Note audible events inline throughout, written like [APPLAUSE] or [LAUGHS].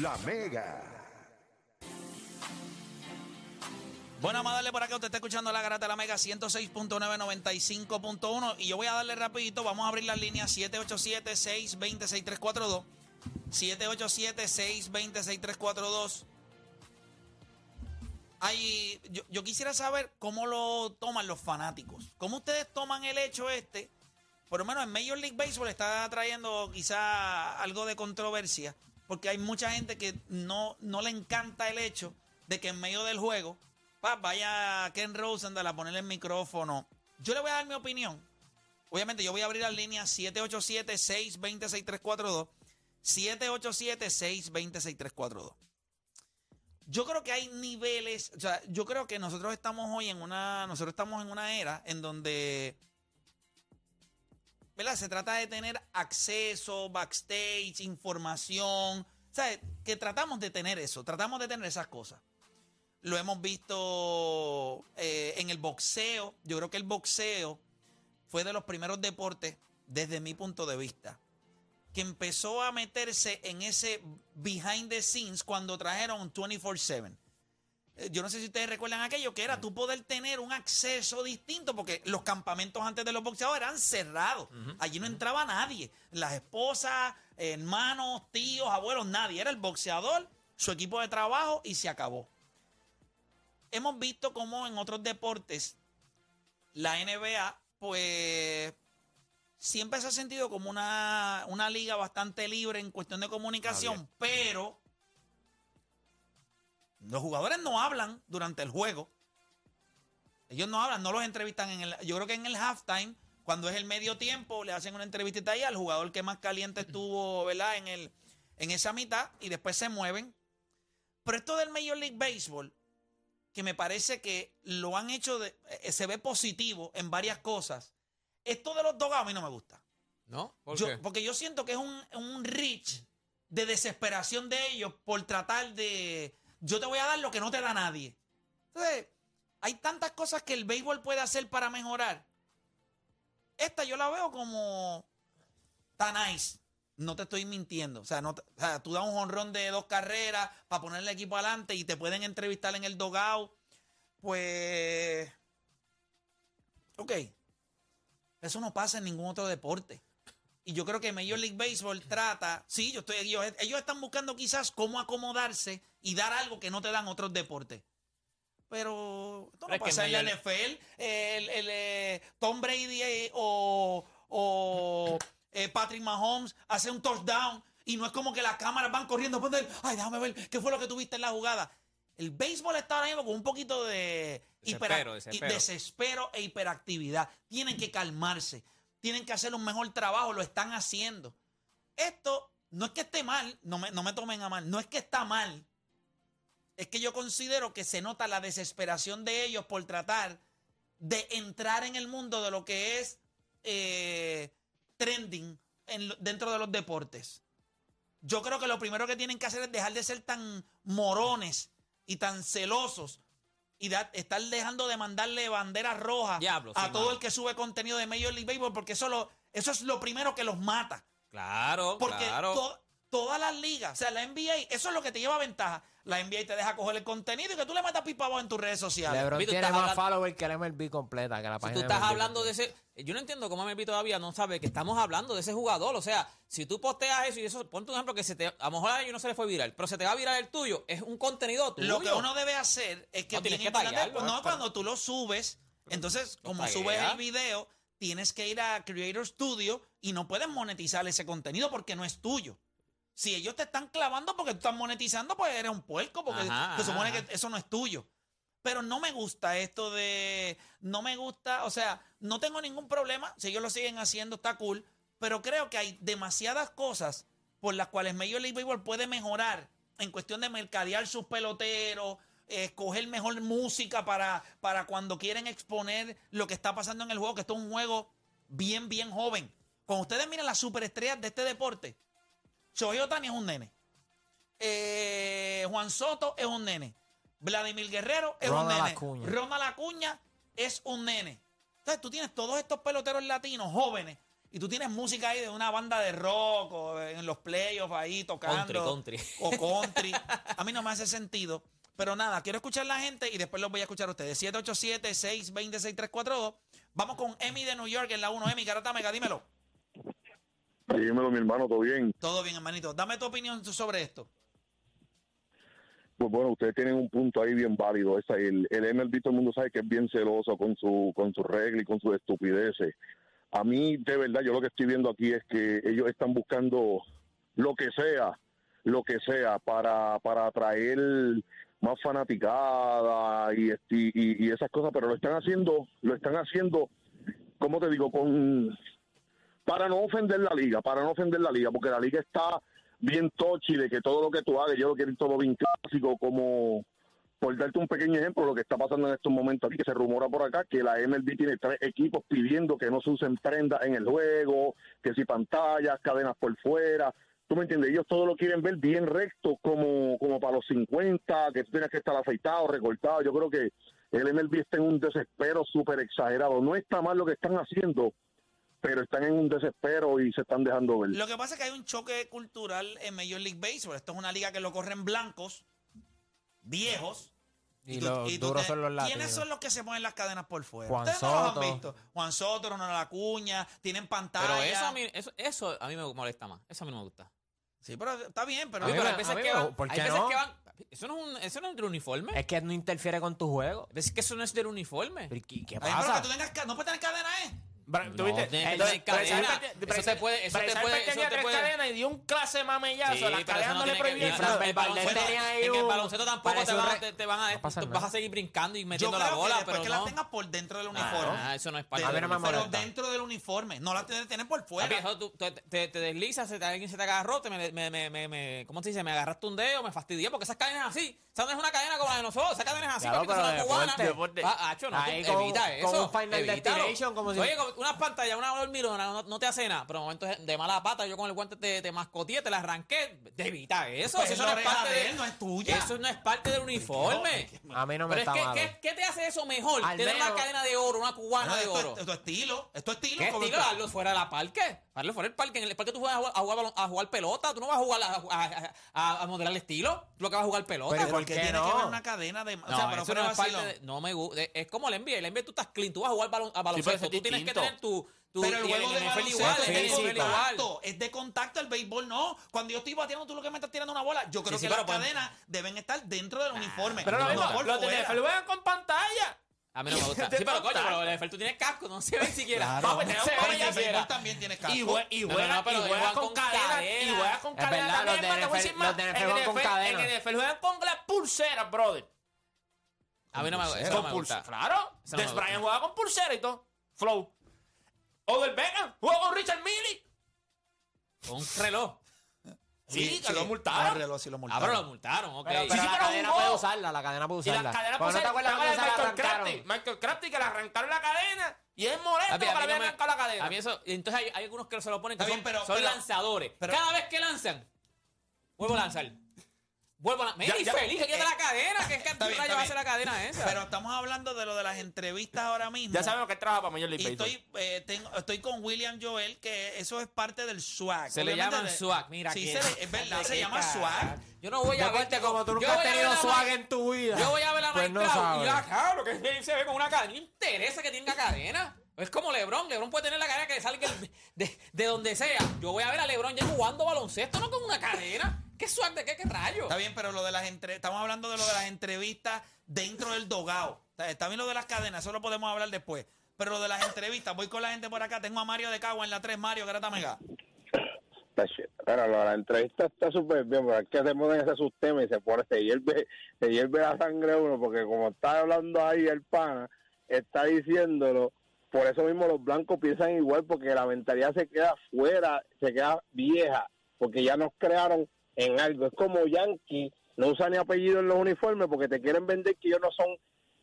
La Mega. Bueno, vamos a darle por acá. Usted está escuchando la garata de la Mega 106.995.1. Y yo voy a darle rapidito. Vamos a abrir las líneas 787-620-6342. 787-620-6342. Hay, yo, yo quisiera saber cómo lo toman los fanáticos. ¿Cómo ustedes toman el hecho este? Por lo menos en Major League Baseball está trayendo quizá algo de controversia. Porque hay mucha gente que no, no le encanta el hecho de que en medio del juego pa, vaya Ken Rosendal a ponerle el micrófono. Yo le voy a dar mi opinión. Obviamente yo voy a abrir las líneas 787-620-6342. 787-620-6342. Yo creo que hay niveles, o sea, yo creo que nosotros estamos hoy en una, nosotros estamos en una era en donde, ¿verdad? Se trata de tener acceso, backstage, información, ¿sabes? Que tratamos de tener eso, tratamos de tener esas cosas. Lo hemos visto eh, en el boxeo. Yo creo que el boxeo fue de los primeros deportes, desde mi punto de vista, que empezó a meterse en ese behind the scenes cuando trajeron 24-7. Eh, Yo no sé si ustedes recuerdan aquello, que era tú poder tener un acceso distinto, porque los campamentos antes de los boxeadores eran cerrados. Allí no entraba nadie. Las esposas, hermanos, tíos, abuelos, nadie. Era el boxeador, su equipo de trabajo y se acabó. Hemos visto cómo en otros deportes la NBA, pues siempre se ha sentido como una, una liga bastante libre en cuestión de comunicación, pero los jugadores no hablan durante el juego. Ellos no hablan, no los entrevistan en el. Yo creo que en el halftime, cuando es el medio tiempo, le hacen una entrevistita ahí al jugador que más caliente [CLEARS THROAT] estuvo, ¿verdad? En, el, en esa mitad y después se mueven. Pero esto del Major League Baseball, que me parece que lo han hecho, de, eh, se ve positivo en varias cosas. Esto de los dogados a mí no me gusta. ¿No? ¿Por Yo- qué? porque yo siento que es un, un reach de desesperación de ellos por tratar de. Yo te voy a dar lo que no te da nadie. Entonces, hay tantas cosas que el béisbol puede hacer para mejorar. Esta yo la veo como. Está nice. No te estoy mintiendo. O sea, tú das un honrón de dos carreras para poner el equipo adelante y te pueden entrevistar en el dogout. Pues. Ok. Eso no pasa en ningún otro deporte. Y yo creo que Major League Baseball trata, sí, yo estoy, ellos, ellos están buscando quizás cómo acomodarse y dar algo que no te dan otros deportes. Pero esto no es pasa en la NFL. El, el, eh, Tom Brady eh, o, o eh, Patrick Mahomes hace un touchdown y no es como que las cámaras van corriendo. Ay, déjame ver qué fue lo que tuviste en la jugada. El béisbol está ahora mismo con un poquito de Desespero, desespero. desespero e hiperactividad. Tienen que calmarse. Tienen que hacer un mejor trabajo. Lo están haciendo. Esto no es que esté mal. No me, no me tomen a mal. No es que está mal. Es que yo considero que se nota la desesperación de ellos por tratar de entrar en el mundo de lo que es eh, trending dentro de los deportes. Yo creo que lo primero que tienen que hacer es dejar de ser tan morones y tan celosos y da- estar dejando de mandarle banderas rojas Diablo, a sí, todo mano. el que sube contenido de Major League Baseball porque eso, lo, eso es lo primero que los mata. Claro, Porque claro. to- todas las ligas, o sea, la NBA, eso es lo que te lleva ventaja. La NBA te deja coger el contenido y que tú le metas pipa abajo en tus redes sociales. LeBron Vito, tiene más hablando- followers que la MLB completa, que la Si tú estás MLB hablando de ese. Yo no entiendo cómo MLB todavía no sabe que estamos hablando de ese jugador. O sea, si tú posteas eso y eso, ponte un ejemplo que se te. A lo mejor a ellos no se le fue viral, pero se te va a virar el tuyo. Es un contenido tuyo. Lo que uno debe hacer es que No, tienes que taguearlo, no, cuando tú lo subes, entonces como taguea. subes el video, tienes que ir a Creator Studio y no puedes monetizar ese contenido porque no es tuyo. Si ellos te están clavando porque tú estás monetizando, pues eres un puerco porque Ajá, se supone ajá. que eso no es tuyo. Pero no me gusta esto de. No me gusta. O sea, no tengo ningún problema. Si ellos lo siguen haciendo, está cool. Pero creo que hay demasiadas cosas por las cuales Major League Baseball puede mejorar en cuestión de mercadear sus peloteros, escoger mejor música para, para cuando quieren exponer lo que está pasando en el juego, que esto es un juego bien, bien joven. Cuando ustedes miren las superestrellas de este deporte, Shohei Otani es un nene. Eh, Juan Soto es un nene. Vladimir Guerrero es un nene. Acuña. Ronald Acuña es un nene. Entonces tú tienes todos estos peloteros latinos jóvenes y tú tienes música ahí de una banda de rock o en los playoffs ahí tocando. Country, O country. [LAUGHS] A mí no me hace sentido. Pero nada, quiero escuchar la gente y después los voy a escuchar a ustedes. 787-620-6342. Vamos con Emi de New York en la 1. Emi, Garata Mega, dímelo. Dímelo, mi hermano, ¿todo bien? Todo bien, hermanito. Dame tu opinión sobre esto. Pues bueno, ustedes tienen un punto ahí bien válido. Esa, el, el MLB todo el mundo sabe que es bien celoso con su con su regla y con sus estupideces. A mí, de verdad, yo lo que estoy viendo aquí es que ellos están buscando lo que sea, lo que sea, para, para atraer más fanaticada y, y, y esas cosas, pero lo están haciendo, lo están haciendo, ¿cómo te digo? Con para no ofender la liga, para no ofender la liga, porque la liga está bien tochi de que todo lo que tú hagas, yo lo quiero todo bien clásico, como por darte un pequeño ejemplo, lo que está pasando en estos momentos aquí, que se rumora por acá, que la MLB tiene tres equipos pidiendo que no se usen prendas en el juego, que si pantallas, cadenas por fuera, tú me entiendes, ellos todo lo quieren ver bien recto, como, como para los 50, que tú tienes que estar afeitado, recortado, yo creo que el MLB está en un desespero súper exagerado, no está mal lo que están haciendo, pero están en un desespero y se están dejando ver. Lo que pasa es que hay un choque cultural en Major League Baseball. Esto es una liga que lo corren blancos, viejos. Y tú- los y tú duros te- son los latinos. ¿Quiénes son los que se ponen las cadenas por fuera? Juan Ustedes no los Soto. han visto. Juan Soto, Ronald Acuña, tienen pantalla. Pero eso a, mí, eso, eso a mí me molesta más. Eso a mí no me gusta. Sí, pero está bien, pero... A mí Oye, pero hay veces a mí que van. ¿por hay qué veces no? que van. Eso no es un, eso no es del uniforme. Es que no interfiere con tu juego. Es que eso no es del uniforme. Pero, ¿Qué, pero pasa? que tú tengas ca- no puedes tener cadena, ¿eh? ¿Tuviste? Entonces, Eso te puede- eso te puede- tenía te tres puede- cadenas y dio un clase mamellazo. Sí, las cadenas no le ahí en el baloncesto tampoco te, van, te, te a, No pasa tú nada. vas a seguir brincando y Yo metiendo creo la bola, pero que no. la tengas por dentro del uniforme. Ah, eso no es parte uniforme. pero dentro del uniforme. No la tienes que tener por Papi, fuera. eso tú- te, te, te deslizas, se te, alguien se te agarró, te me, me, me, me, me- ¿cómo se dice? Me agarraste un dedo, me fastidié, porque esas cadenas así. Esa no es una cadena como la de nosotros, esa cadena es así, Claro, papi, que pero son cubanas. deporte. Ah, acho, no, evita eso. un Final. Destination, como si- Oye, con unas pantallas, una hormigona, no, no te hace nada, pero en momentos de mala pata, yo con el guante te, te mascoteé, te la arranqué, te evita eso. Pues si es eso la no es parte de de él, no es tuya. Eso no es parte del uniforme. A mí no me Pero es está que, malo. ¿qué, ¿qué te hace eso mejor? Al Tener una cadena de oro, una cubana de esto, oro. es, esto es estilo. Esto es estilo. ¿Qué estilo? Darlo fuera de la parque. Darlo fuera del parque. En el parque tú juegas a jugar, a jugar, a jugar pelota. Tú no vas a jugar a, a, a- a modelar el estilo. Tú lo que vas a jugar pelota. Pero ¿por que qué tiene no? que ver una cadena de. O no, sea, pero eso fuera no de es parte de- No me gusta. Es como el NBA. El NBA tú estás clean. Tú vas a jugar balon- a baloncesto. eso es tú tienes que. Tener tu. tu Pero el juego de NFL baloncesto igual, es de contacto, es de contacto, el béisbol no. Cuando yo estoy bateando, tú lo que me estás tirando una bola. Yo creo Sí, sí, que las pues- cadenas deben estar dentro del uniforme. Pero lo no mismo, por los de. NFL juegan con pantalla. A mí no me gusta. [LAUGHS] Sí, pero coño, pero el NFL tú tienes casco. No se ve siquiera. Claro. Papi, tenemos se ve el siquiera. también tiene casco. Y, jue- y No, no, juega, no, y juega con, con cadena, cadena. Y juega con Es cadena verdad, también, los de NFL decir más. los de NFL juegan con cadena. En el NFL juegan con las pulseras, brother. A mí no me, eso no Con gusta. Claro. No Des gusta. Bryant juega con pulsera y todo. Flow. Odell Beckham juega con Richard Milley. Con un reloj. Sí, que lo El multaron. reloj sí lo Ah, multaron. pero lo multaron, ok. Pero, Sí, pero sí, la pero cadena jugó. puede usarla, la cadena puede Y usarla. las cadenas Porque no te acuerdas ¿te cuando se la Michael arrancaron. Crafty? Michael Crafty que le arrancaron la cadena. Y es molesto mí le habían arrancado la cadena. A mí eso, entonces hay, hay algunos que se lo ponen que Está bien, son, pero- son pero- lanzadores. pero- Cada vez que lanzan, vuelvo a lanzar. Vuelvo a lanzar. Mira, y feliz que quede la cadena. ¿Qué, qué [LAUGHS] Está bien, rayo está va a ser la cadena esa? Pero estamos hablando de lo de las entrevistas ahora mismo. Ya sabemos que trabaja para Major League Y Baseball. estoy, eh, tengo- estoy con William Joel, que eso es parte del swag. se le Obviamente de- swag. Mira, Sí, que- se le- es verdad, se llama swag. Yo no voy a ver. Deporte, como tú nunca has tenido swag en tu vida. Yo voy a ver a Pues Mike no Trout y ya, claro, que él se ve con una cadena. No interesa que tenga cadena. Es como LeBron. LeBron puede tener la cadena que salga el- de, de donde sea. Yo voy a ver a LeBron ya jugando baloncesto, no con una cadena. ¿Qué swag de qué? ¿Qué rayo? Está bien, pero lo de las entre... estamos hablando de lo de las entrevistas dentro del dogao. Está, bien lo de las cadenas, eso lo podemos hablar después. Pero lo de las entrevistas, voy con la gente por acá. Tengo a Mario de Cagua en la 3, Mario, Grata Mega. Pero lo de la entrevista está súper bien, pero es que se ponen ese sistema y se pone, se hierve, se hierve la sangre uno, porque como está hablando ahí el pana, está diciéndolo, por eso mismo los blancos piensan igual, porque la mentalidad se queda fuera, se queda vieja, porque ya nos crearon en algo. Es como Yankee, no usan ni apellido en los uniformes, porque te quieren vender que ellos no son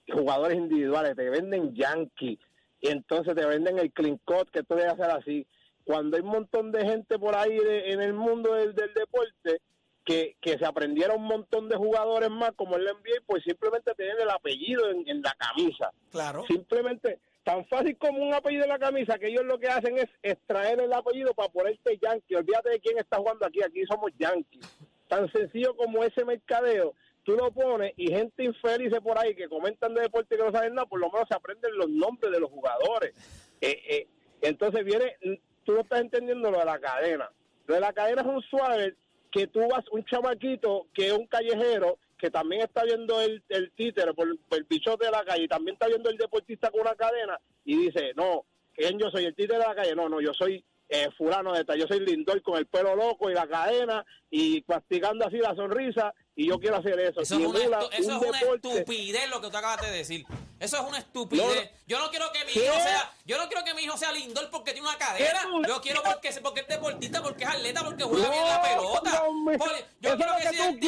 jugadores individuales, te venden Yankee, y entonces te venden el clean cut, que esto debe hacer así cuando hay un montón de gente por ahí de- en el mundo del, del deporte que, que se aprendieron un montón de jugadores más como el NBA, pues simplemente tener el apellido en, en la camisa. Claro. Simplemente tan fácil como un apellido en la camisa que ellos lo que hacen es extraer el apellido para ponerte Yankee. Olvídate de quién está jugando aquí, aquí somos Yankees. Tan sencillo como ese mercadeo, tú lo pones y gente infeliz por ahí que comentan de deporte que no saben nada, por lo menos se aprenden los nombres de los jugadores. Eh, eh, entonces viene, tú no estás entendiendo lo de la cadena. Lo de la cadena es un suave que tú vas, un chamaquito que es un callejero, que también está viendo el, el títere por, por el bichote de la calle, y también está viendo el deportista con una cadena, y dice, no, ¿quién yo soy? ¿El títere de la calle? No, no, yo soy eh, fulano de tal, yo soy Lindor con el pelo loco y la cadena, y practicando así la sonrisa, y yo quiero hacer eso. Eso es una, emula estu- eso un es una deporte- estupidez lo que tú acabas de decir. Eso es una estupidez. No. Yo no quiero que mi ¿Qué? hijo sea, yo no mi hijo sea Lindor porque tiene una cadena. tú- Yo quiero porque, porque es deportista, porque es atleta, porque juega bien la pelota. Porque yo quiero es que se que tú identifique.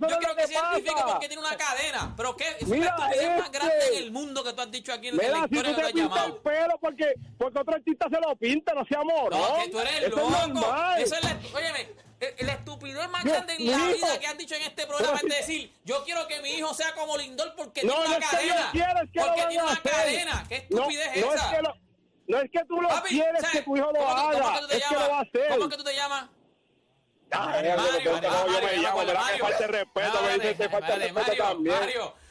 Yo es quiero que que se identifique porque tiene una cadena. Pero qué, es Mira, la estupidez más este- grande en el mundo que tú has dicho aquí en, en la Mira, si historia tú que te has el pelo porque, porque otro artista se lo pinta, no sea amor. No, que tú eres Eso loco. es normal. Eso es la, óyeme, la estupidez más grande en la hijo. vida que has dicho en este programa es decir, yo quiero que mi hijo sea como Lindor porque No, tiene no una es que cadena. quiero, es que porque tiene una hacer. cadena. ¿Qué No, estupidez es no esa? es que lo, no es que tú lo Papi, quieres ¿sabes? que tu hijo lo ¿Cómo que- haga, ¿Cómo que tú te es que lo llamas? va a hacer. ¿Cómo que tú te llamas? Mario, Mario, no, yo me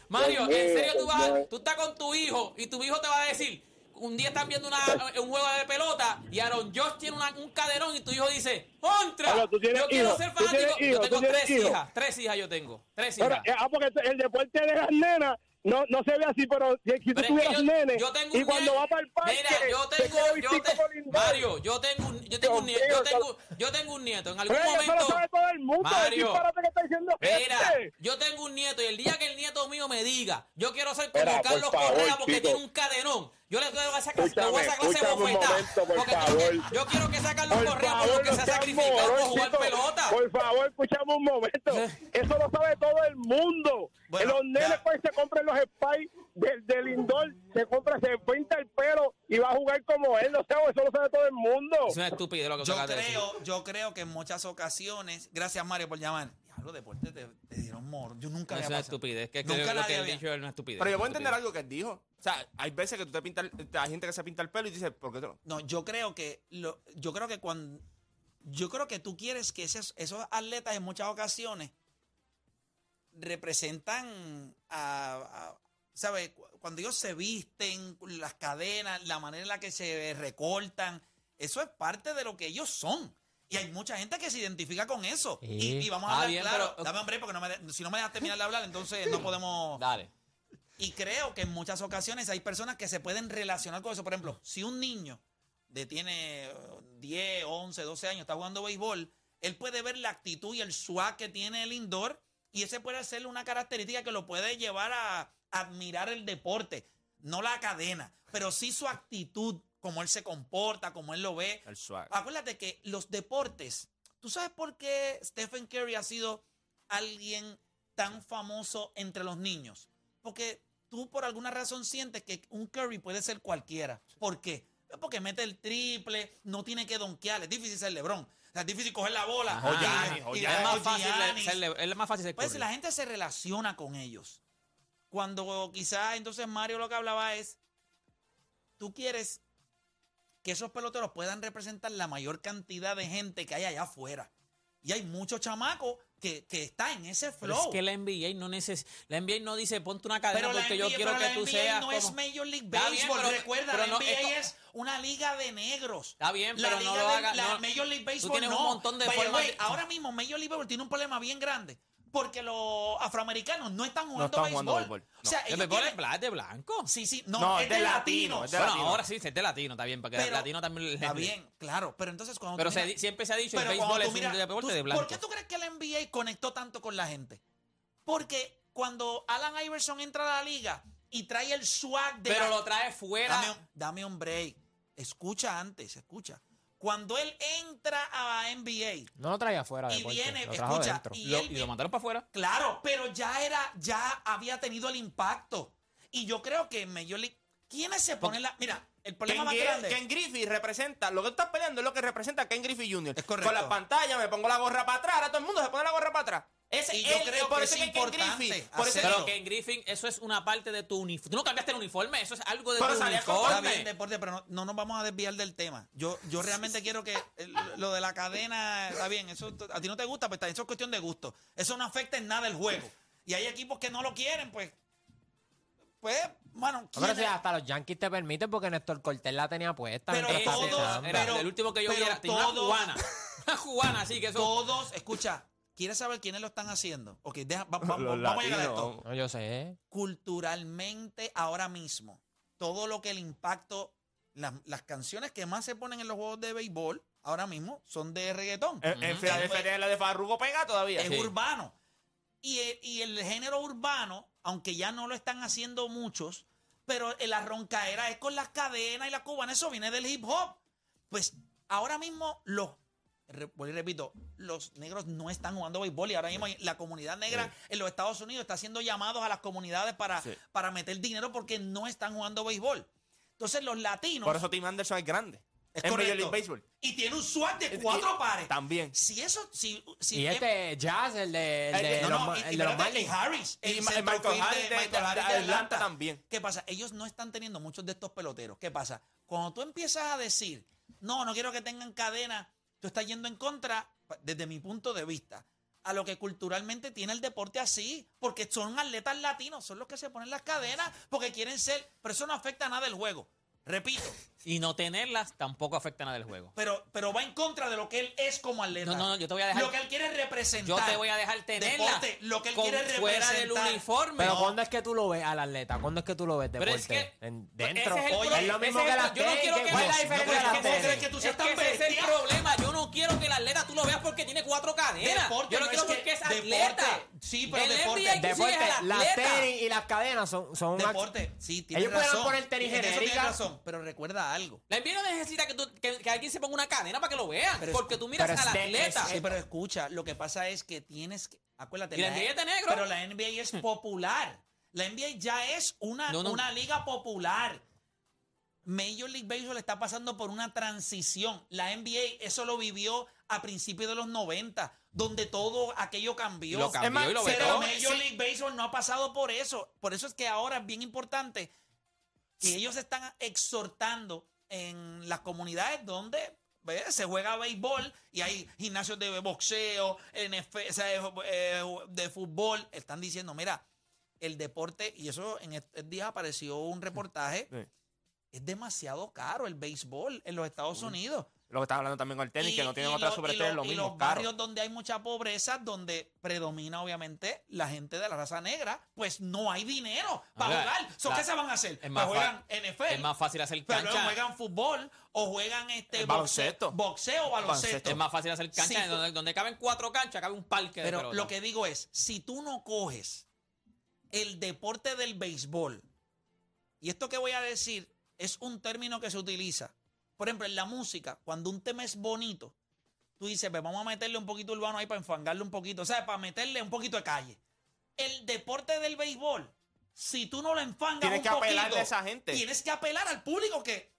Mario, en serio tú vas, tú estás con tu hijo y tu hijo te va a decir, un día están viendo una, un juego de pelota y Aaron Josh tiene una- un caderón y tu hijo dice, ¡Contra! Pablo, ¿tú tienes yo quiero ser ¿Tú tienes fanático. Yo ¿Tú tengo tres hijas, tres hijas yo tengo, tres Pero, hijas. ah, porque el deporte de las nenas no, no se ve así, pero si, tú Pero tuvieras yo, nene yo tengo y un cuando va para el parque, Mira, yo tengo, yo te- Lindor. Mario, yo tengo un, yo tengo un nieto, yo tengo, yo tengo un nieto. En algún Pero momento, sabe todo el mundo, el Mario, disparate que está diciendo Mira, este. yo tengo un nieto y el día que el nieto mío me diga, yo quiero ser como Mira, por Carlos favor, Correa porque chico. tiene un cadenón, yo le doy esa clase, le voy a esa clase bofetada. por porque favor. yo quiero que sea Carlos Por Correa no se ha sacrificado por morón, jugar chico. pelota. Por favor, escuchame un momento. Eso lo sabe todo el mundo. Bueno, los nenes pues se compran los spies del de Lindor, se compra, se pinta el pelo y va a jugar como él. No sé, eso lo sabe todo el mundo. Es una estupidez lo que tú Yo de creo, yo creo que en muchas ocasiones, gracias Mario por llamar. Diablo, deporte te, te dieron moro. Yo nunca Es había una pasado. estupidez. Que, que Nunca lo que él había- dicho es una estupidez. Pero yo puedo una entender algo que él dijo. O sea, hay veces que tú te pintas, hay gente que se pinta el pelo y dice, ¿por qué tú no? No, yo creo que lo, yo creo que cuando yo creo que tú quieres que esos, esos atletas en muchas ocasiones representan a, a- ¿sabes? Cu- Cuando ellos se visten, las cadenas, la manera en la que se recortan, eso es parte de lo que ellos son. Y hay mucha gente que se identifica con eso. Y, Sí. y vamos Ah, a hablar bien, claro. pero- Dame hombre, porque no me de- si no me dejas terminar de hablar, entonces no [LAUGHS] podemos. Dale. Y creo que en muchas ocasiones hay personas que se pueden relacionar con eso. Por ejemplo, si un niño de tiene eh, 10, 11, 12 años está jugando béisbol, él puede ver la actitud y el swag que tiene el indoor y ese puede ser una característica que lo puede llevar a admirar el deporte, no la cadena, pero sí su actitud, cómo él se comporta, cómo él lo ve. El swag. Acuérdate que los deportes, ¿tú sabes por qué Stephen Curry ha sido alguien tan famoso entre los niños? Porque tú por alguna razón sientes que un Curry puede ser cualquiera. ¿Por qué? Porque mete el triple, no tiene que donkear, es difícil ser LeBron. O sea, es difícil coger la bola. Giannis, y- y- Giannis. Es más fácil ser, es más fácil ser Pues la gente se relaciona con ellos. Cuando quizás entonces Mario lo que hablaba es, tú quieres que esos peloteros puedan representar la mayor cantidad de gente que hay allá afuera. Y hay muchos chamacos que, que están en ese Pero flow. es que la NBA no neces la NBA no dice ponte una cadena Pero porque yo NBA quiero pero que la tú NBA seas no como... es Major League Está bien, Baseball. pero- Recuerda, pero la no, NBA esto- es una liga de negros. Está bien, La pero no lo hagas. La no. Major League Baseball tienes un no. montón de formas way, Ahora mismo Major League Baseball tiene un problema bien grande. Porque los afroamericanos no están jugando están béisbol. jugando béisbol, O sea, El béisbol tienen- es de blanco. Sí, sí, no, No, es, de latino. es de bueno, latino. ahora sí, es de latino, está bien, porque el Pero- latino también... Está bien, claro, pero entonces cuando Pero tú se miras- siempre se ha dicho, el pero béisbol cuando es tú miras- un deporte tú- de blanco. ¿Por qué tú crees que la NBA conectó tanto con la gente? Porque cuando Alan Iverson entra a la liga y trae el swag de Pero la- lo trae fuera... Dame, un- dame un break. Escucha antes, escucha. Cuando él entra a NBA No lo traía afuera de y viene, lo trajo escucha, y lo- él y lo mandaron para afuera. Claro, pero ya era, ya había tenido el impacto. Y yo creo que en Major League, ¿quiénes se ponen la? Mira, el problema Ken, más grande. Ken Griffey representa, lo que tú estás peleando es lo que representa Ken Griffey Jr. Es correcto. Con la pantalla me pongo la gorra para atrás, ahora todo el mundo se pone la gorra para atrás. Ese y yo él- creo por que eso es importante Griffin- por eso-. Pero que en Griffin, eso es una parte de tu uniforme. Tú no cambiaste el uniforme, eso es algo de Pero tu uniforme. bien, deporte, pero no, no nos vamos a desviar del tema. Yo, yo realmente quiero que lo de la cadena, está bien, eso a ti no te gusta, pues está, eso es cuestión de gusto. Eso no afecta en nada el juego. Y hay equipos que no lo quieren, pues, pues, bueno, Pero ¿quién si hasta los Yankees te permiten porque Néstor Cortés la tenía puesta. Pero todos- era pero- el último que yo vi pero era una cubana. Una cubana, así que eso. todos, escucha, ¿quieres saber quiénes lo están haciendo? Ok, deja, va- va- [LAUGHS] Los vamos a llegar a latinos. esto. No, yo sé. culturalmente ahora mismo, todo lo que el impacto, las, las canciones que más se ponen en los juegos de béisbol ahora mismo son de reggaetón. En, en Ujú. Filadelfia tiene la de Farrugo pega todavía. es sí. urbano. Y el, y el género urbano, aunque ya no lo están haciendo muchos, pero la roncaera es con las cadenas y la cubana, eso viene del hip hop. Pues ahora mismo los, repito, los negros no están jugando béisbol y ahora mismo la comunidad negra en los Estados Unidos está haciendo llamados a las comunidades para, Sí. para meter dinero porque no están jugando béisbol. Entonces los latinos... Por eso Tim Anderson es grande. es en Major correcto, League Baseball. Y tiene un swag de Y- cuatro pares. También. Si eso... Si, si Y este Jazz, el de, el de Eh, no, los, y- el y de los y. Harris, Y el Ma- centrofield Michael de- Harris de- Michael Harris de de Atlanta también. ¿Qué pasa? Ellos no están teniendo muchos de estos peloteros. ¿Qué pasa? Cuando tú empiezas a decir, no, no quiero que tengan cadena, tú estás yendo en contra, desde mi punto de vista, a lo que culturalmente tiene el deporte así, porque son atletas latinos, son los que se ponen las cadenas porque quieren ser, pero eso no afecta a nada el juego. Repito, Y no tenerlas tampoco afecta nada del juego. pero, pero va en contra de lo que él es como atleta. No, no, no, yo te voy a dejar- Lo que él quiere representar. Yo te voy a dejar tenerla. Deporte, lo que él con- quiere fuera del representar. uniforme. Pero No. ¿cuándo es que tú lo ves al atleta? ¿Cuándo es que tú lo ves Pero deporte? es que- En- Ese dentro. es, el Oye, pro- es lo mismo ese que el las pro- Yo no quiero que- que ¿cuál es la diferencia de las tenis? que tú Es seas que tan ese es el problema. Yo no quiero que el atleta tú lo veas porque tiene cuatro cadenas. Deporte, yo lo no quiero es que- porque es deporte, atleta. sí, pero El deporte, Deporte, las tenis y las cadenas son, Deporte, sí, tienes Ellos pueden razón. poner tenis En eso tienes genéricas. razón, pero recuerda algo. La NBA no necesita que, tú- que, que alguien se ponga una cadena para que lo vean. Pero es- porque tú miras al atleta. Sí, pero escucha, lo que pasa es que tienes que. Acuérdate. Y la NBA es de negro. Pero la NBA es [LAUGHS] popular. La NBA ya es una, No, no. una liga popular. Major League Baseball está pasando por una transición. La NBA eso lo vivió a principios de los 90, donde todo aquello cambió. Lo cambió y lo. Major League Baseball no ha pasado por eso. Por eso es que ahora es bien importante que ellos están exhortando en las comunidades donde ¿ves? se juega béisbol y hay gimnasios de boxeo, NF, o sea, de fútbol. Están diciendo, mira, el deporte, y eso en estos días apareció un reportaje, Sí. es demasiado caro el béisbol en los Estados Unidos. Lo que estás hablando también con el tenis, Y- que no tienen lo- y superestrellas, lo- lo y mismo. los caro. barrios donde hay mucha pobreza, donde predomina obviamente la gente de la raza negra, pues no hay dinero para jugar. ¿So la- ¿Qué se van a hacer? es Pues juegan NFL. Es más fácil hacer pero cancha. juegan fútbol o juegan este baloncesto. boxeo o baloncesto. Es más fácil hacer cancha Sí, donde, donde caben cuatro canchas, cabe un parque de Pero pelota. lo que digo es, si tú no coges el deporte del béisbol, y esto que voy a decir es un término que se utiliza, por ejemplo, en la música, cuando un tema es bonito, tú dices, pues vamos a meterle un poquito urbano ahí para enfangarle un poquito, ¿sabes? Para meterle un poquito de calle. El deporte del béisbol, si tú no lo enfangas Tienes un que poquito, a esa gente. tienes que apelar al público que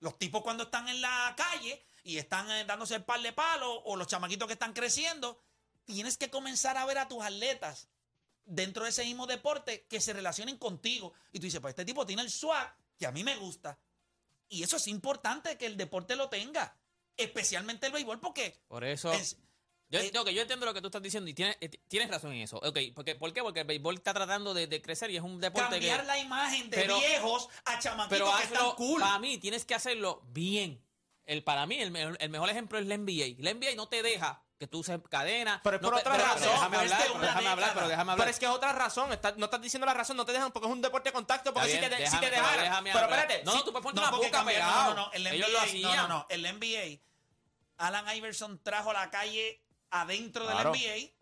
los tipos cuando están en la calle y están eh, dándose el par de palos o los chamaquitos que están creciendo, tienes que comenzar a ver a tus atletas dentro de ese mismo deporte que se relacionen contigo. Y tú dices, pues este tipo tiene el swag que a mí me gusta. Y eso es importante que el deporte lo tenga, especialmente el béisbol, porque Por eso. es- Yo, eh, yo entiendo lo que tú estás diciendo y tienes, eh, tienes razón en eso. Ok, porque, ¿Por qué? Porque el béisbol está tratando de, de crecer y es un deporte cambiar que... la imagen de pero- viejos a chamaquitos Pero que están hazlo, cool. para mí tienes que hacerlo bien. El, para mí, el, el mejor ejemplo es la NBA. La NBA no te deja que tú uses cadena. Pero es no por te- otra pero razón, Déjame hablar, pero déjame hablar, pero déjame hablar. Pero es que es otra razón. está- no estás diciendo la razón, no te dejan porque es un deporte de contacto. Porque Está si te, bien, si te déjame, pero dejaran. déjame Pero espérate. No, no, tú puedes ponerte No, una boca pegado. No, no, no, el Ellos NBA, lo hacían. No, no, no, el NBA, Alan Iverson trajo a la calle adentro Claro. del NBA,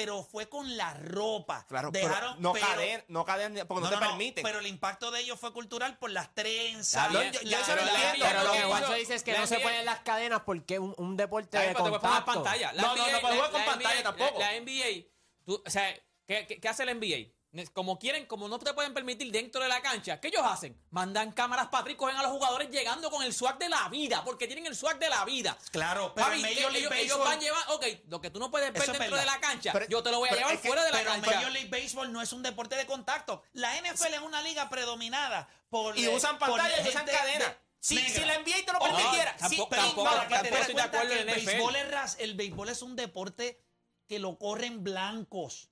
pero fue con la ropa. Claro, Dejaron, pero no pero- cadena, no cadena, porque no, no, te no, permiten. Pero el impacto de ellos fue cultural por las trenzas. La- yo- yo pero entiendo, Pero lo que Juancho dice es que no se ponen las cadenas porque un, un deporte de contacto. pantalla. La No, no, no la- con la pantalla NBA tampoco. La, la NBA, tú, o sea, ¿qué, qué, qué hace la NBA? Como quieren, como no te pueden permitir dentro de la cancha, ¿qué ellos hacen? Mandan cámaras para y cogen a los jugadores llegando con el swag de la vida, porque tienen el swag de la vida. Claro, pero Papi, en que Major League ellos, ellos Baseball- van a llevar, ok, lo que tú no puedes ver Eso dentro de la cancha, Pero- yo te lo voy a pero llevar es que- fuera de la Pero cancha. Major League Baseball no es un deporte de contacto. La NFL es una liga predominada por Y eh, usan pantallas y usan gente cadena. de- Si, la NBA te lo Ojo, permitiera. tampoco- sí, Pero tampoco- para que te tampoco estoy de acuerdo que en el NFL. béisbol, es ras- el béisbol es un deporte que lo corren blancos.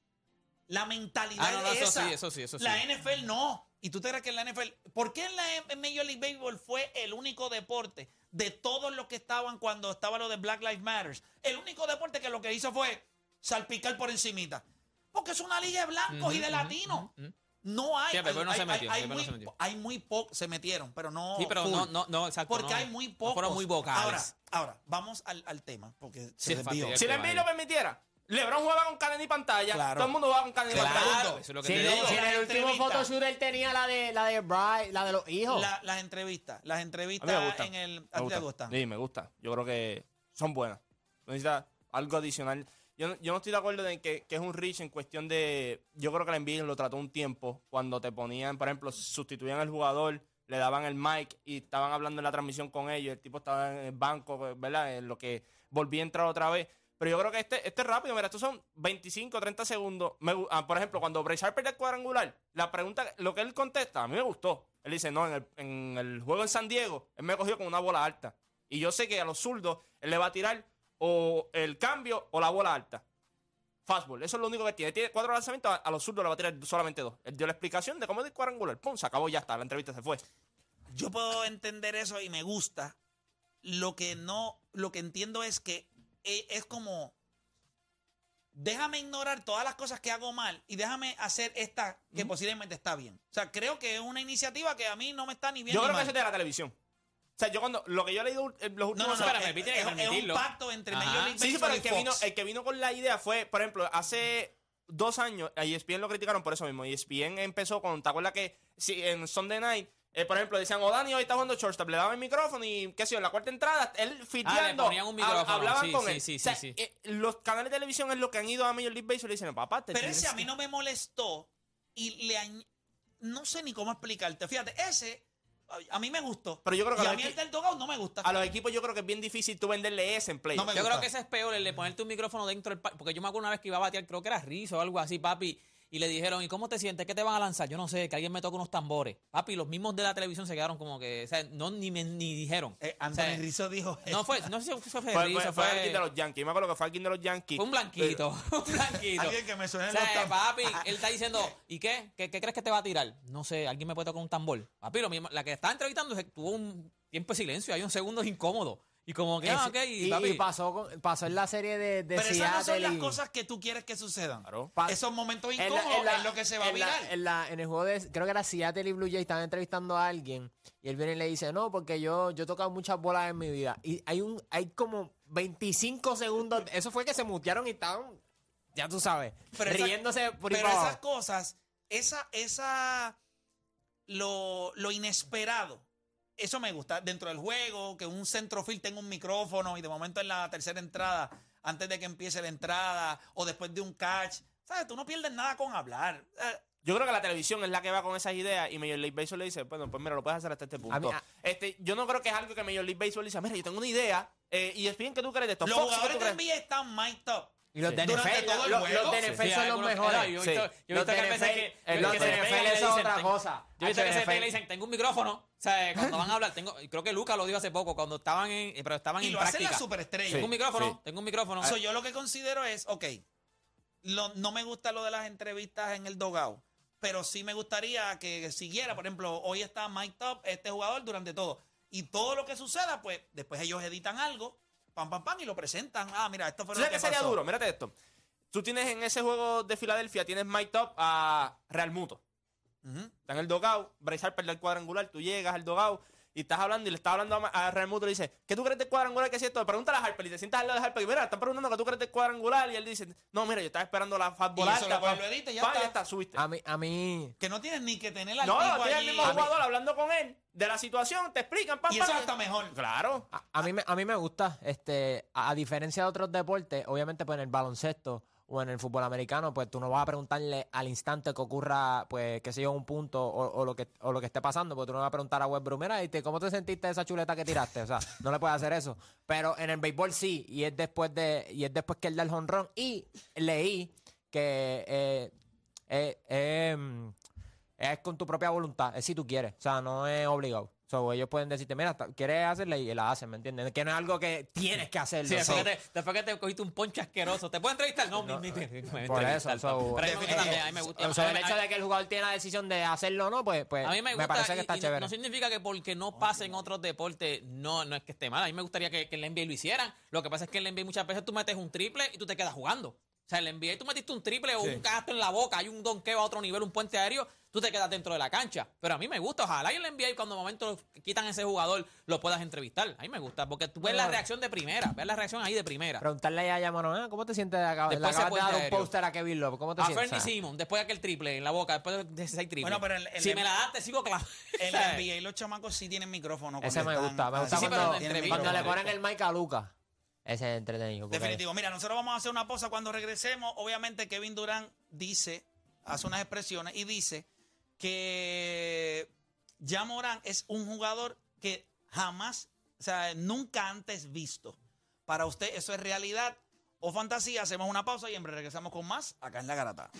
La mentalidad Ah, no, no, es eso esa. sí, eso sí, eso sí. La NFL no. ¿Y tú te crees que en la NFL? ¿Por qué en la Major League Baseball fue el único deporte de todos los que estaban cuando estaba lo de Black Lives Matter? El único deporte que lo que hizo fue salpicar por encimita. Porque es una liga de blancos y de latinos. No hay. Sí, el no hay, se hay- metió, hay el béisbol no muy, se metió. hay muy pocos. Se metieron, pero no. Sí, pero full. no, no, no, exacto. Porque no, hay muy no pocos. Fueron muy vocales. Ahora, ahora vamos al, al tema, porque Sí, se es desvió. Si la NBA lo permitiera, LeBron jugaba con cadena y pantalla. Claro. Todo el mundo jugaba con cadena y Claro. pantalla. Claro, eso es lo que Si, te en el- digo. si en el La último photoshoot él tenía la de la de Bryce, la de los hijos. La- las entrevistas, las A entrevistas mí me gusta. en el. Me ¿A ti te gusta. gustan? Sí, me gusta. Yo creo que son buenas. Necesita algo adicional. Yo, no- yo no estoy de acuerdo en que, que es un reach en cuestión de. Yo creo que la NBA lo trató un tiempo cuando te ponían, por ejemplo, sustituían al jugador, le daban el mic y estaban hablando en la transmisión con ellos. El tipo estaba en el banco, ¿verdad? En lo que volví a entrar otra vez. Pero yo creo que este, este es rápido. Mira, estos son 25, 30 segundos. Ah, por ejemplo, cuando Bryce Harper del cuadrangular, la pregunta, lo que él contesta, a mí me gustó. Él dice, no, en el, juego en San Diego, él me cogió con una bola alta. Y yo sé que a los zurdos él le va a tirar o el cambio o la bola alta. Fastball, eso es lo único que tiene. Tiene cuatro lanzamientos, a, los zurdos le va a tirar solamente dos. Él dio la explicación de cómo es el cuadrangular. Pum, se acabó, ya está. La entrevista se fue. Yo puedo entender eso y me gusta. Lo que no, lo que entiendo es que es como déjame ignorar todas las cosas que hago mal y déjame hacer esta que posiblemente está bien. O sea, creo que es una iniciativa que a mí no me está ni bien Yo ni creo que mal. eso es de la televisión. O sea, yo cuando. Lo que yo he leído en los No, últimos no, no, espérame, es, tiene que es- es un permitirlo. pacto entre Ajá. Major League Sí, sí, pero y el que, Fox. vino, el que vino con la idea fue, por ejemplo, hace dos años, a ESPN lo criticaron por eso mismo. E ESPN empezó con, ¿te acuerdas que si en Sunday Night, eh, por ejemplo, decían, oh, Dani hoy está jugando shortstop, le daban el micrófono y, qué sé yo, en la cuarta entrada, él fiteando, ponían un micrófono, hab- hablaban sí, con sí, él. sí, O sea, sí, sí. eh, los canales de televisión es lo que han ido a Major League Baseball y dicen, papá, te Pero tienes ese a mí no me molestó y le añ- no sé ni cómo explicarte. Fíjate, ese a mí me gustó. Pero yo creo que y a mí el del Dogout no me gusta. A los equipos yo creo que es bien difícil tú venderle ese en play. No me Yo gusta. creo que ese es peor, el de ponerte un micrófono dentro del parque. Porque yo me acuerdo una vez que iba a batear, creo que era Rizzo o algo así, papi. Y le dijeron, ¿y cómo te sientes? ¿Qué te van a lanzar? Yo no sé, que alguien me toque unos tambores. Papi, los mismos de la televisión se quedaron como que, o sea, no ni, me- ni dijeron. Eh, O Anthony sea, Rizzo dijo No fue, no sé si fue fue, fue, Rizzo, fue fue, alguien de los Yankees. Me acuerdo que fue alguien de los Yankees. fue un blanquito, [LAUGHS] un blanquito. Alguien que me suene O sea, los papi, [LAUGHS] él está diciendo, ¿y qué? qué? qué crees que te va a tirar? No sé, alguien me puede tocar un tambor. Papi, lo mismo, la que estaba entrevistando tuvo un tiempo de silencio, hay un segundo incómodo. Y como que, ah, ok, y, y, papi, y pasó, con- pasó en la serie de, de Pero esas no son Seattle las y- cosas que tú quieres que sucedan. Claro. Pa- Esos momentos en la- incómodos en la- es lo que se va a en la- virar. en, la- en el juego de, creo que era Seattle y Blue Jays, estaban entrevistando a alguien y él viene y le dice, no, porque yo, yo he tocado muchas bolas en mi vida. Y hay un, hay como 25 segundos, eso fue que se mutearon y estaban, ya tú sabes, Pero esa- riéndose por ahí Pero para esas cosas, esa, esa, lo, lo inesperado, eso me gusta. Dentro del juego, que un centrofil tenga un micrófono y de momento en la tercera entrada, antes de que empiece la entrada, o después de un catch, ¿sabes? Tú no pierdes nada con hablar. Eh, Yo creo que la televisión es la que va con esas ideas y Major League Baseball le dice, bueno, pues mira, lo puedes hacer hasta este punto. A mí- a- este, yo no creo que es algo que Major League Baseball dice, mira, yo tengo una idea eh, y es bien que tú crees de esto. los Fox, ¿qué jugadores de? NBA están mic'd up. Y los Sí. de Durante NFL, todo el los, juego. los de NFL son los algunos- mejores. yo he visto, yo he visto Los que veces NFL, que, que los se de te NFL y le es dicen, otra "Ten- cosa. Yo he visto que se NFL. le dicen, tengo un micrófono. O sea, [LAUGHS] cuando van a hablar, tengo, y creo que Lucas lo dijo hace poco, cuando estaban en, pero estaban Y en lo hacen práctica. las superestrellas. Tengo un micrófono, Sí. tengo un micrófono. So, yo lo que considero es, ok, lo- no me gusta lo de las entrevistas en el dogao, pero sí me gustaría que siguiera. Por ejemplo, hoy está Mike Top, este jugador, durante todo. Y todo lo que suceda, pues después ellos editan algo, pam, pam, pam, y lo presentan. Ah, mira, esto fue ¿Tú lo sabes que qué sería pasó. duro? Mírate esto. Tú tienes en ese juego de Filadelfia, tienes Mike Top a Real Muto. Ujú. Está en el dogout, Bryce Harper del cuadrangular, tú llegas al dogout y estás hablando y le estás hablando a, a Real Muto y le dices, ¿qué tú crees del cuadrangular que es esto? Pregúntale a Harper y te sientas al lado de Harper y mira, están preguntando qué tú crees del cuadrangular y él dice, no, mira, yo estaba esperando la fastball Y eso lo edita ya está. ya está, subiste. A mí, a mí, Que no tienes ni que tener al No, no, tiene el mismo jugador hablando con él de la situación, te explican, pam, Y eso está mejor. Claro. a, a mí, me- a mí me gusta, este, a, a diferencia de otros deportes, obviamente pues en el baloncesto, o en el fútbol americano, pues tú no vas a preguntarle al instante que ocurra, pues, qué sé yo, un punto o, o lo que o lo que esté pasando, porque tú no vas a preguntar a Westbrook, mira, ¿y te- ¿cómo te sentiste esa chuleta que tiraste? O sea, no le puedes hacer eso. Pero en el béisbol sí, y es después de y es después que él da el honrón. Y leí que eh, eh, eh, es con tu propia voluntad, es si tú quieres, o sea, no es obligado. So, ellos pueden decirte, mira, ¿quieres hacerla? Y la hacen, ¿me entiendes? Que no es algo que tienes que hacerlo. Sí, So, después, que te, después que te cogiste un ponche asqueroso, ¿te puedo entrevistar? No, ni- [LAUGHS] me por eso, so, Pero a mí a mí me gusta. el hecho de que el jugador tiene la decisión de hacerlo o no, pues, pues A mí me gusta. parece que está y chévere. No significa que porque no pase en otros deportes, no, no es que esté mal. A mí me gustaría que, que en la NBA lo hicieran. Lo que pasa es que en la NBA muchas veces tú metes un triple y tú te quedas jugando. O sea, en la NBA tú metiste un triple o un cagasto en la boca, hay un donqueo a otro nivel, un puente aéreo, tú te quedas dentro de la cancha. Pero a mí me gusta, ojalá y en la NBA cuando de momento quitan a ese jugador lo puedas entrevistar. A mí me gusta, porque tú ves la reacción de primera, ves la reacción ahí de primera. Preguntarle a Yamano, ah, ¿cómo te sientes de acá? Le Después se acabas de dar un póster a Kevin Love. ¿Cómo te A sientes? Fernie O sea, Simon, después de aquel triple en la boca, después de ese triples. Bueno, pero el- el- si me la das, te sigo claro. En la [LAUGHS] NBA los chamacos sí tienen micrófono. Ese me cuando gusta. Me gusta Sí, cuando, entrevista. cuando le ponen el mic a Lucas. Ese es entretenido. Definitivo. Mira, nosotros vamos a hacer una pausa cuando regresemos. Obviamente Kevin Durant dice, hace unas expresiones y dice que ya Morán es un jugador que jamás, o sea, nunca antes visto. Para usted eso es realidad o fantasía. Hacemos una pausa y en regresamos con más acá en La Garata.